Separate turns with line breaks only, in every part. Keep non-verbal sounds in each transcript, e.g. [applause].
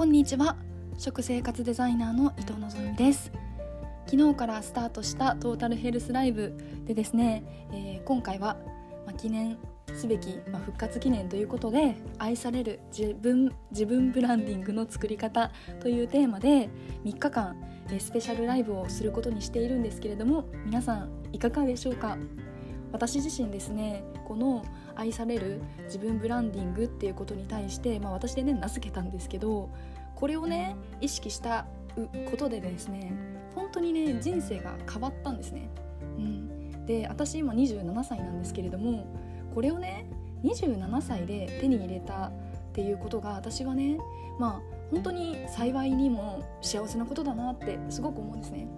こんにちは。食生活デザイナーの伊藤望です。昨日からスタートしたトータルヘルスライブでですね、えー、今回は、まあ、記念すべき、まあ、復活記念ということで愛される自分自分ブランディングの作り方というテーマで3日間えスペシャルライブをすることにしているんですけれども皆さんいかがでしょうか？私自身ですねこの愛される自分ブランディングっていうことに対して、まあ、私でね名付けたんですけどこれをね意識したことでですね本当にね人生が変わったんですね。うん、で私今27歳なんですけれどもこれをね27歳で手に入れたっていうことが私はねまあ本当に幸いにも幸せなことだなってすごく思うんですね。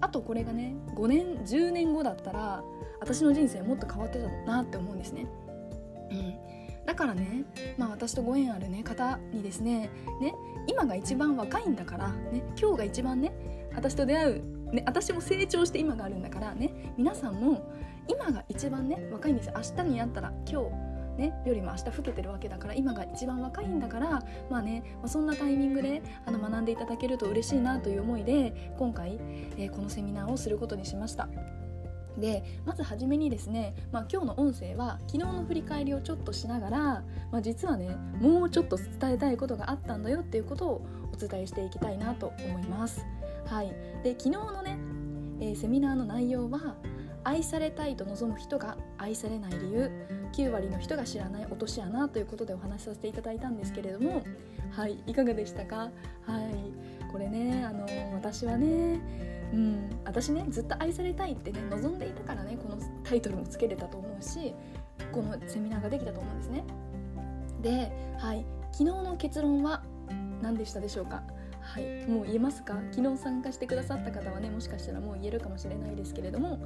あとこれがね5年10年後だったら私の人生もっと変わってたなって思うんですね。うん、だからね、まあ、私とご縁ある、ね、方にですねね今が一番若いんだから、ね、今日が一番ね私と出会う、ね、私も成長して今があるんだからね皆さんも今が一番ね若いんです明日になったら今日ね、よりも明日老けてるわけだから今が一番若いんだからまあね、まあ、そんなタイミングであの学んでいただけると嬉しいなという思いで今回、えー、このセミナーをすることにしました。でまず初めにですね、まあ、今日の音声は昨日の振り返りをちょっとしながら、まあ、実はねもうちょっと伝えたいことがあったんだよっていうことをお伝えしていきたいなと思います。はい、で昨日のね、えー、セミナーの内容は愛されたいと望む人が愛されない理由。9割の人が知らない落とし穴ということでお話しさせていただいたんですけれどもはい。いかがでしたか？はい。これねあの私はねうん私ねずっと愛されたいってね望んでいたからねこのタイトルもつけれたと思うしこのセミナーができたと思うんですね。ではい昨日の結論は何でしたでしょうか？はい、もう言えますか？昨日参加してくださった方はねもしかしたらもう言えるかもしれないですけれども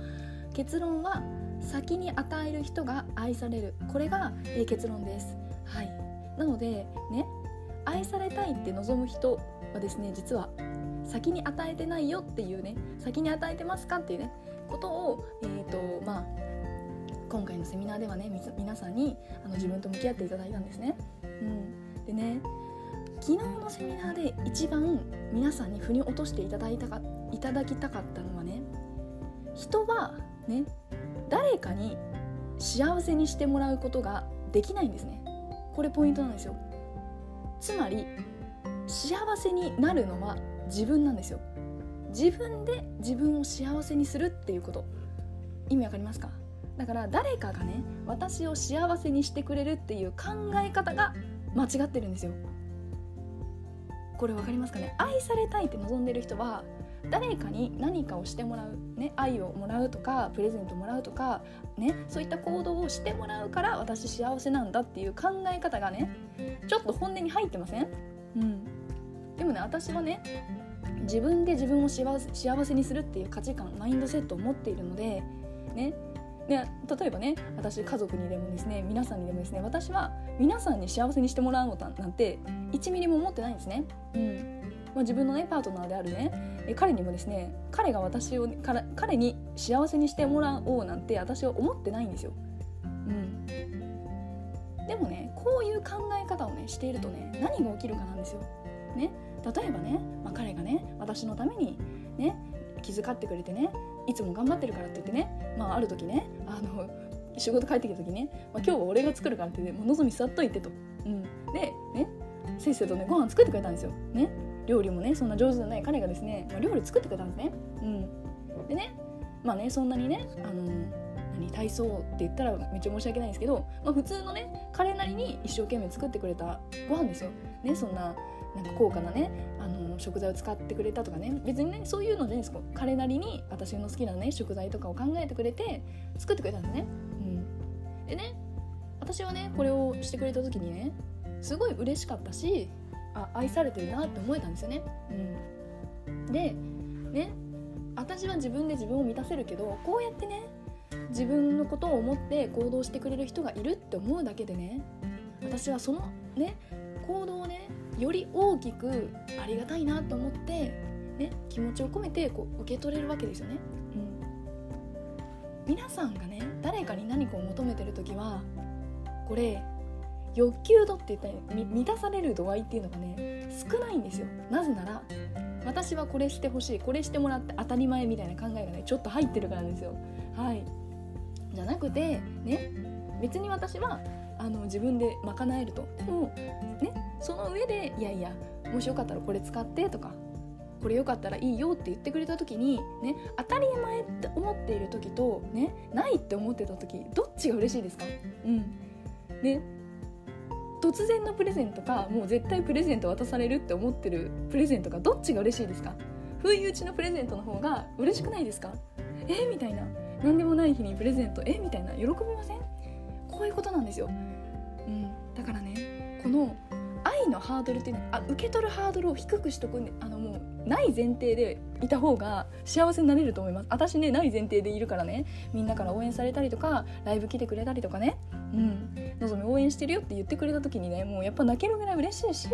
結論は先に与える人が愛される。これが、え、結論です。はい、なのでね愛されたいって望む人はですね実は先に与えてないよっていうね先に与えてますかっていうねことを、えーとまあ、今回のセミナーではね皆さんにあの自分と向き合っていただいたんですね。うん、でね昨日のセミナーで一番皆さんに腑に落としていただいたかいただきたかったのはね人はね誰かに幸せにしてもらうことができないんですね。これポイントなんですよ。つまり幸せになるのは自分なんですよ。自分で自分を幸せにするっていうこと。意味わかりますか？だから誰かがね私を幸せにしてくれるっていう考え方が間違ってるんですよ。これ分かりますかね？愛されたいって望んでる人は誰かに何かをしてもらう、ね、愛をもらうとかプレゼントもらうとか、ね、そういった行動をしてもらうから私幸せなんだっていう考え方がねちょっと本音に入ってません、うん、でもね私はね自分で自分を幸せにするっていう価値観マインドセットを持っているのでねね、例えばね私家族にでもですね皆さんにでもですね私は皆さんに幸せにしてもらうのなんて1ミリも思ってないんですね。うんまあ、自分のねパートナーであるね彼にもですね彼が私をから彼に幸せにしてもらおうなんて私は思ってないんですよ。うん、でもねこういう考え方をねしているとね何が起きるかなんですよ。ね、例えばね、まあ、彼がね私のためにね気遣ってくれてねいつも頑張ってるからって言ってね、まあ、ある時ねあの仕事帰ってきた時ね、まあ、今日は俺が作るからって言ってもう望み座っといてと。うん、でねせっせとねご飯作ってくれたんですよ。ね料理もねそんな上手じゃない彼がですね、まあ、料理作ってくれたんですね。うん、でねまあねそんなにねあの何体操って言ったらめっちゃ申し訳ないんですけど、まあ、普通のね彼なりに一生懸命作ってくれたご飯ですよ。ねそんななんか高価なねあの食材を使ってくれたとかね別にねそういうのじゃないですか彼なりに私の好きなね食材とかを考えてくれて作ってくれたんですね。うん、でね私はねこれをしてくれた時にねすごい嬉しかったしあ愛されてるなって思えたんですよね。うん、でね私は自分で自分を満たせるけどこうやってね自分のことを思って行動してくれる人がいるって思うだけでね私はそのね行動をねより大きくありがたいなと思って、ね、気持ちを込めてこう受け取れるわけですよね。うん、皆さんがね誰かに何かを求めてる時はこれ欲求度って言ったら満たされる度合いっていうのがね少ないんですよ。なぜなら私はこれしてほしいこれしてもらって当たり前みたいな考えがねちょっと入ってるからですよ。はい。じゃなくてね別に私はあの自分で賄えると。でもね。その上でいやいやもしよかったらこれ使ってとかこれよかったらいいよって言ってくれた時にね当たり前って思っている時とねないって思ってた時どっちが嬉しいですか？うん。ね。突然のプレゼントかもう絶対プレゼント渡されるって思ってるプレゼントかどっちが嬉しいですか？不意打ちのプレゼントの方が嬉しくないですか？えみたいな。何でもない日にプレゼントえみたいな。喜びません？こういうことなんですよ、の愛のハードルっていうのあ受け取るハードルを低くしとくあのもうない前提でいた方が幸せになれると思います。私ねない前提でいるからね。みんなから応援されたりとかライブ来てくれたりとかね。うん。のぞみ応援してるよって言ってくれた時にねもうやっぱ泣けるぐらい嬉しいし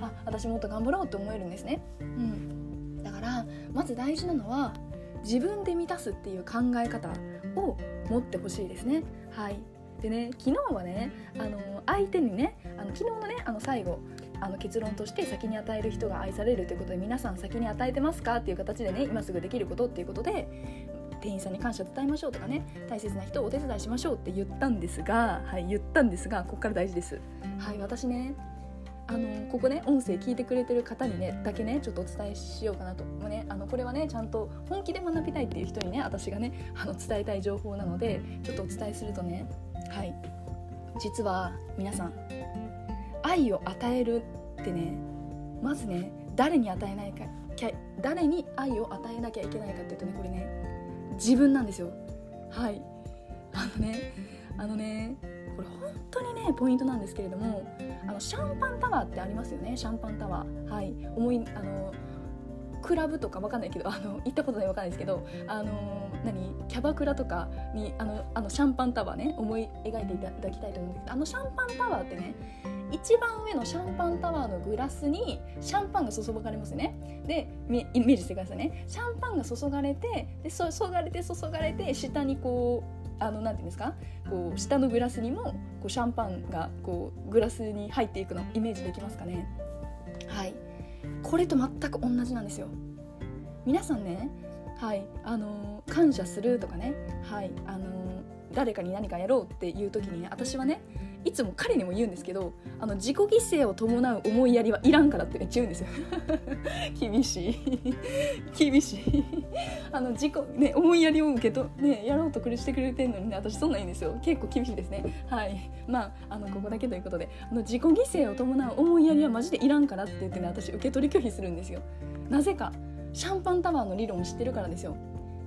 あ私もっと頑張ろうって思えるんですね、うん、だからまず大事なのは自分で満たすっていう考え方を持ってほしいですね。はい。でね昨日はねあの相手にねあの昨日のねあの最後あの結論として先に与える人が愛されるということで皆さん先に与えてますか？っていう形でね今すぐできることっていうことで店員さんに感謝伝えましょうとかね大切な人をお手伝いしましょうって言ったんですがはい言ったんですがここから大事です。はい私ねあのここね音声聞いてくれてる方にねだけねちょっとお伝えしようかなと。もうねあのこれはねちゃんと本気で学びたいっていう人にね私がねあの伝えたい情報なのでちょっとお伝えするとねはい。実は皆さん愛を与えるってねまずね誰に与えないか誰に愛を与えなきゃいけないかっていうとねこれね自分なんですよ。はい。あのねあのねこれ本当にねポイントなんですけれどもあのシャンパンタワーってありますよねシャンパンタワー。はい。思いあのクラブとかわかんないけど [laughs] あの行ったことないわかんないですけどあの何キャバクラとかにあのあのシャンパンタワーね思い描いていただきたいと思うんですけどあのシャンパンタワーってね一番上のシャンパンタワーのグラスにシャンパンが注がれますね。でイメージしてくださいね。シャンパンが注がれてで注がれて注がれて下にこうあのなんていうんですか？こう下のグラスにもこうシャンパンがこうグラスに入っていくのイメージできますかね？はい。これと全く同じなんですよ。皆さんねはいあのー、感謝するとかねはいあのー、誰かに何かやろうっていう時にね私はねいつも彼にも言うんですけどあの自己犠牲を伴う思いやりはいらんからってめっちゃ言うんですよ。[laughs] 厳しい。[laughs] 厳しい。[laughs] あの自己ね思いやりを受けとねやろうと苦してくれてんのにね私そんなんいいんですよ。結構厳しいですね。はい。まああのここだけということであの自己犠牲を伴う思いやりはマジでいらんからって言ってね私受け取り拒否するんですよ。なぜかシャンパンタワーの理論を知ってるからですよ、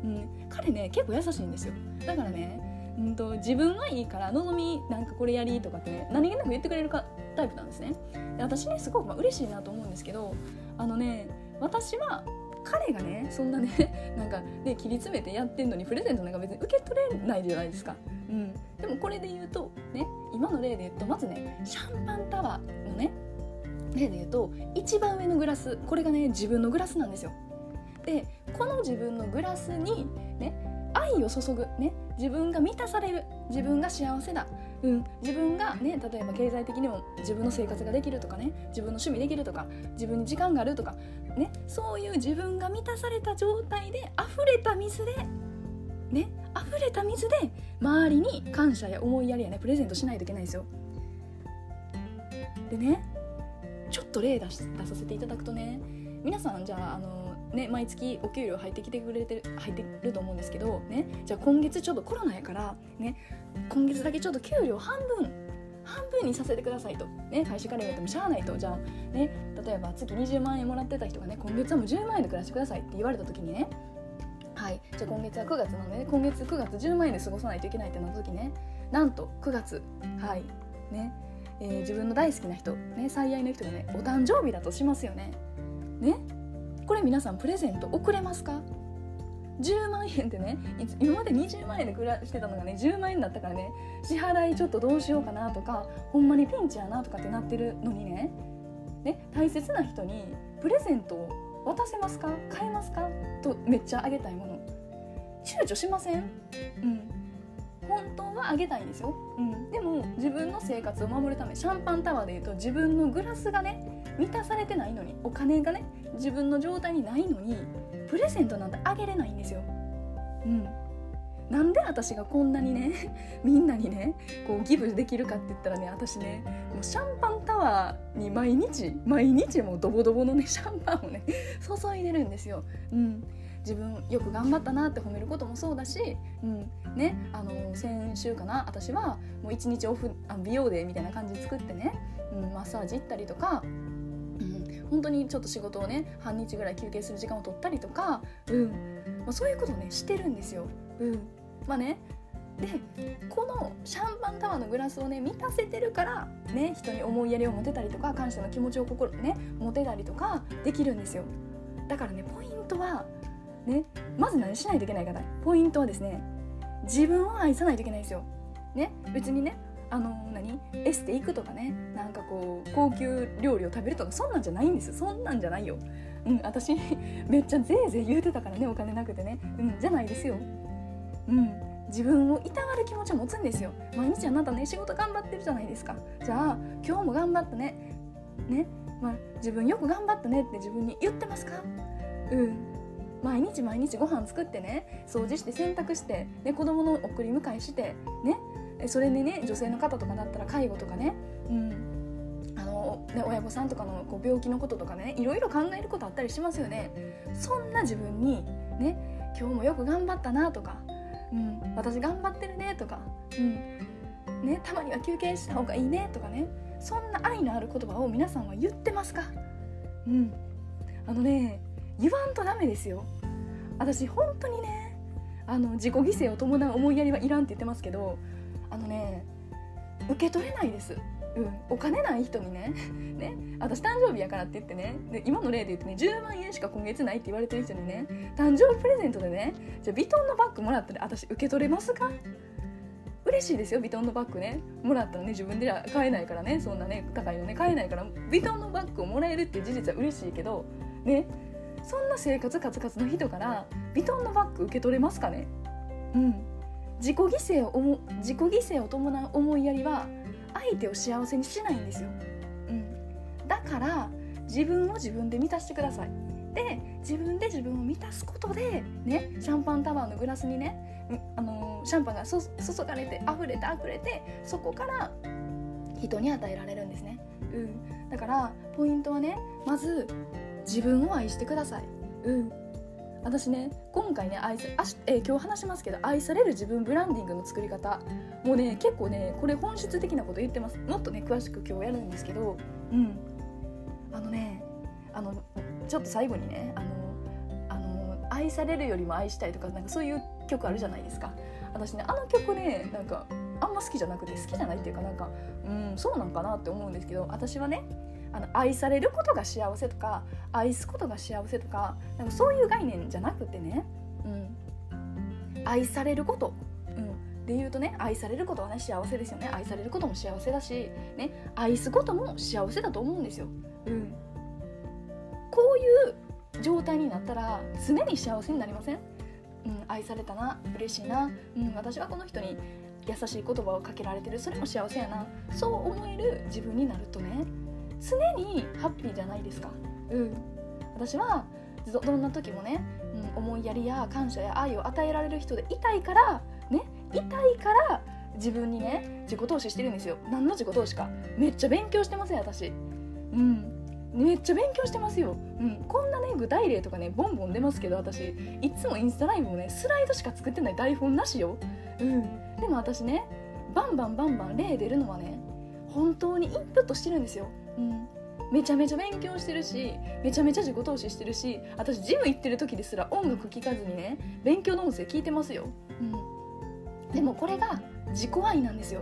うん、彼ね結構優しいんですよ。だからねうんと、自分はいいからのぞみなんかこれやりとかってね何気なく言ってくれるかタイプなんですね。で私ねすごくまあ嬉しいなと思うんですけどあのね私は彼がねそんなね [laughs] なんかね切り詰めてやってんのにプレゼントなんか別に受け取れないじゃないですか、うん、でもこれで言うとね今の例で言うとまずねシャンパンタワーのね例で言うと一番上のグラスこれがね自分のグラスなんですよ。でこの自分のグラスにね愛を注ぐ、ね、自分が満たされる。自分が幸せだ、うん、自分が、ね、例えば経済的にも自分の生活ができるとかね。自分の趣味できるとか。自分に時間があるとか、ね、そういう自分が満たされた状態で溢れた水で。ね。溢れた水で周りに感謝や思いやりやねプレゼントしないといけないんですよ。でねちょっと例出出させていただくとね。皆さんじゃああのね、毎月お給料入ってきてくれてる入ってると思うんですけど、ね、じゃあ今月ちょっとコロナやから、ね、今月だけちょっと給料半分半分にさせてくださいと、ね、会社から言われてもしゃあないとじゃあ、ね、例えば月20万円もらってた人がね今月はもう10万円で暮らしてくださいって言われた時にねはいじゃあ今月は9月なので、ね、今月9月10万円で過ごさないといけないってなった時ねなんと9月はいねえー、自分の大好きな人、ね、最愛の人がねお誕生日だとしますよね。ねこれ皆さんプレゼント送れますか？10万円ってね今まで20万円で暮らしてたのがね10万円だったからね支払いちょっとどうしようかなとかほんまにピンチやなとかってなってるのにねね大切な人にプレゼントを渡せますか？買えますか？とめっちゃあげたいもの。躊躇しません？うん。本当はあげたいんですよ、うん、でも自分の生活を守るためシャンパンタワーでいうと自分のグラスがね満たされてないのにお金がね自分の状態にないのにプレゼントなんてあげれないんですよ。うん、なんで私がこんなにね [laughs] みんなにねこうギブできるかって言ったらね私ねもうシャンパンタワーに毎日毎日もうドボドボのね [laughs] シャンパンをね注いでるんですよ。うん自分よく頑張ったなって褒めることもそうだし、うんね、あの先週かな私はもう一日オフあ美容デーみたいな感じ作ってね、うん、マッサージ行ったりとか、本当にちょっと仕事をね半日ぐらい休憩する時間を取ったりとか、うん。まあ、そういうことねしてるんですよ。うん。まあね。でこのシャンパンタワーのグラスをね満たせてるからね人に思いやりを持てたりとか感謝の気持ちを心ね持てたりとかできるんですよ。だからねポイントはねまず何しないといけないかな。ポイントはですね自分を愛さないといけないんですよ。ね別にねあの何？エステ行くとかね。なんかこう高級料理を食べるとかそんなんじゃないんですそんなんじゃないよ。うん私 [laughs] めっちゃぜいぜい言うてたからねお金なくてね。うんじゃないですよ。うん。自分をいたわる気持ちを持つんですよ。毎日あなたね仕事頑張ってるじゃないですか。じゃあ今日も頑張ったね。ね。まあ、自分よく頑張ったねって自分に言ってますか？うん。毎日毎日ご飯作ってね。掃除して洗濯して、ね、子供の送り迎えしてね。それにね女性の方とかだったら介護とかね,、うん。あのね親御さんとかのこう病気のこととかねいろいろ考えることあったりしますよね。そんな自分にね今日もよく頑張ったなとか、うん、私頑張ってるねとか、うん。ね、たまには休憩した方がいいねとかね。そんな愛のある言葉を皆さんは言ってますか。うん。あのね言わんとダメですよ。私本当にねあの自己犠牲を伴う思いやりはいらんって言ってますけどあのね受け取れないです。うん、お金ない人にね。[laughs] ね。私誕生日やからって言ってね。で今の例で言ってね10万円しか今月ないって言われてる人にね誕生日プレゼントでねじゃあヴィトンのバッグもらったら私受け取れますか？嬉しいですよ。ヴィトンのバッグね。もらったらね自分では買えないからね。そんなね高いのね買えないからヴィトンのバッグをもらえるっていう事実は嬉しいけどね。そんな生活カツカツの人からヴィトンのバッグ受け取れますかね？うん。自己犠牲を思自己犠牲を伴う思いやりは相手を幸せにしないんですよ、うん、だから自分を自分で満たしてください。で自分で自分を満たすことでねシャンパンタワーのグラスにねあのシャンパンが注がれて溢れて溢れてそこから人に与えられるんですね、うん、だからポイントはねまず自分を愛してください。うん。私ね今回ね愛さあし、えー、今日話しますけど愛される自分ブランディングの作り方。もうね結構ねこれ本質的なこと言ってます。もっとね詳しく今日やるんですけど。うん。あのねあのちょっと最後にねあのあの愛されるよりも愛したいとかなんかそういう曲あるじゃないですか。私ねあの曲ねなんかあんま好きじゃなくて好きじゃないっていうかなんかうんそうなんかなって思うんですけど私はねあの愛されることが幸せとか愛すことが幸せとかなんかそういう概念じゃなくてね、うん、愛されること、うん、で言うとね愛されることはね幸せですよね。愛されることも幸せだし、ね、愛すことも幸せだと思うんですよ。うん、こういう状態になったら常に幸せになりません、うん、愛されたな嬉しいな、うん、私はこの人に優しい言葉をかけられてる。それも幸せやな。そう思える自分になるとね常にハッピーじゃないですか。うん、私はどんな時もね、うん、思いやりや感謝や愛を与えられる人でいたいからねいたいから自分にね自己投資してるんですよ。何の自己投資か。めっちゃ勉強してますよ私。うん。めっちゃ勉強してますよ、うん、こんなね具体例とかねボンボン出ますけど私。いつもインスタライブもねスライドしか作ってない台本なしよ、うん、でも私ねバンバンバンバン例出るのはね本当にインプットしてるんですようん、めちゃめちゃ勉強してるしめちゃめちゃ自己投資してるし私ジム行ってる時ですら音楽聴かずにね勉強の音声聞いてますよ、うん、でもこれが自己愛なんですよ、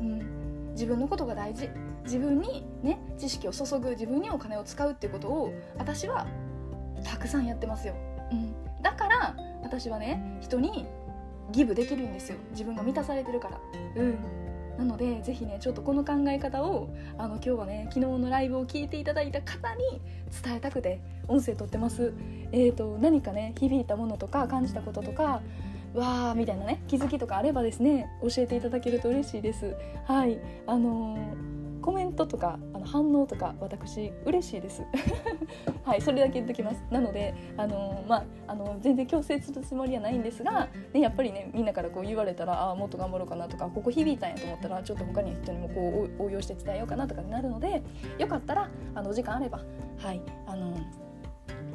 うん、自分のことが大事。自分にね知識を注ぐ自分にお金を使うっていうことを私はたくさんやってますよ、うん、だから私はね人にギブできるんですよ。自分が満たされてるから。うんなのでぜひねちょっとこの考え方をあの今日はね昨日のライブを聞いていただいた方に伝えたくて音声撮ってます。えーと、何かね響いたものとか感じたこととかわーみたいなね気づきとかあればですね教えていただけると嬉しいですはいあのー、コメントとかあの反応とか私嬉しいです [laughs] はいそれだけ言っときますなのであのー、まああの全然強制するつもりはないんですが、ね、やっぱりねみんなからこう言われたらあもっと頑張ろうかなとかここ響いたんやと思ったらちょっと他に人にもこう応用して伝えようかなとかになるのでよかったらあのお時間あればはいあのー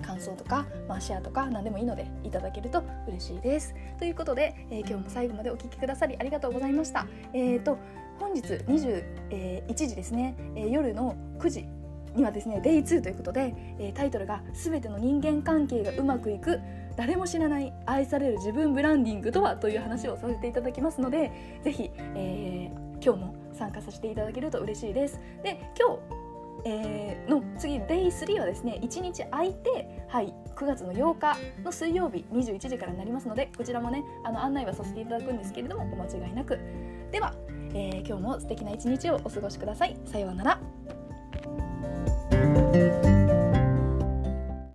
感想とか、まあ、シェアとか何でもいいのでいただけると嬉しいです。ということで、えー、今日も最後までお聴きくださりありがとうございました。えーと、本日21時ですね、夜の9時にはですね Day2 ということで、タイトルが「すべての人間関係がうまくいく誰も知らない愛される自分ブランディングとは?」という話をさせていただきますのでぜひ、えー、今日も参加させていただけると嬉しいです。で今日えー、の次 Day3 はですね1日空いて、はい、9月の8日の水曜日21時からになりますのでこちらもねあの案内はさせていただくんですけれどもお間違いなくでは、えー、今日も素敵な一日をお過ごしください。さようなら。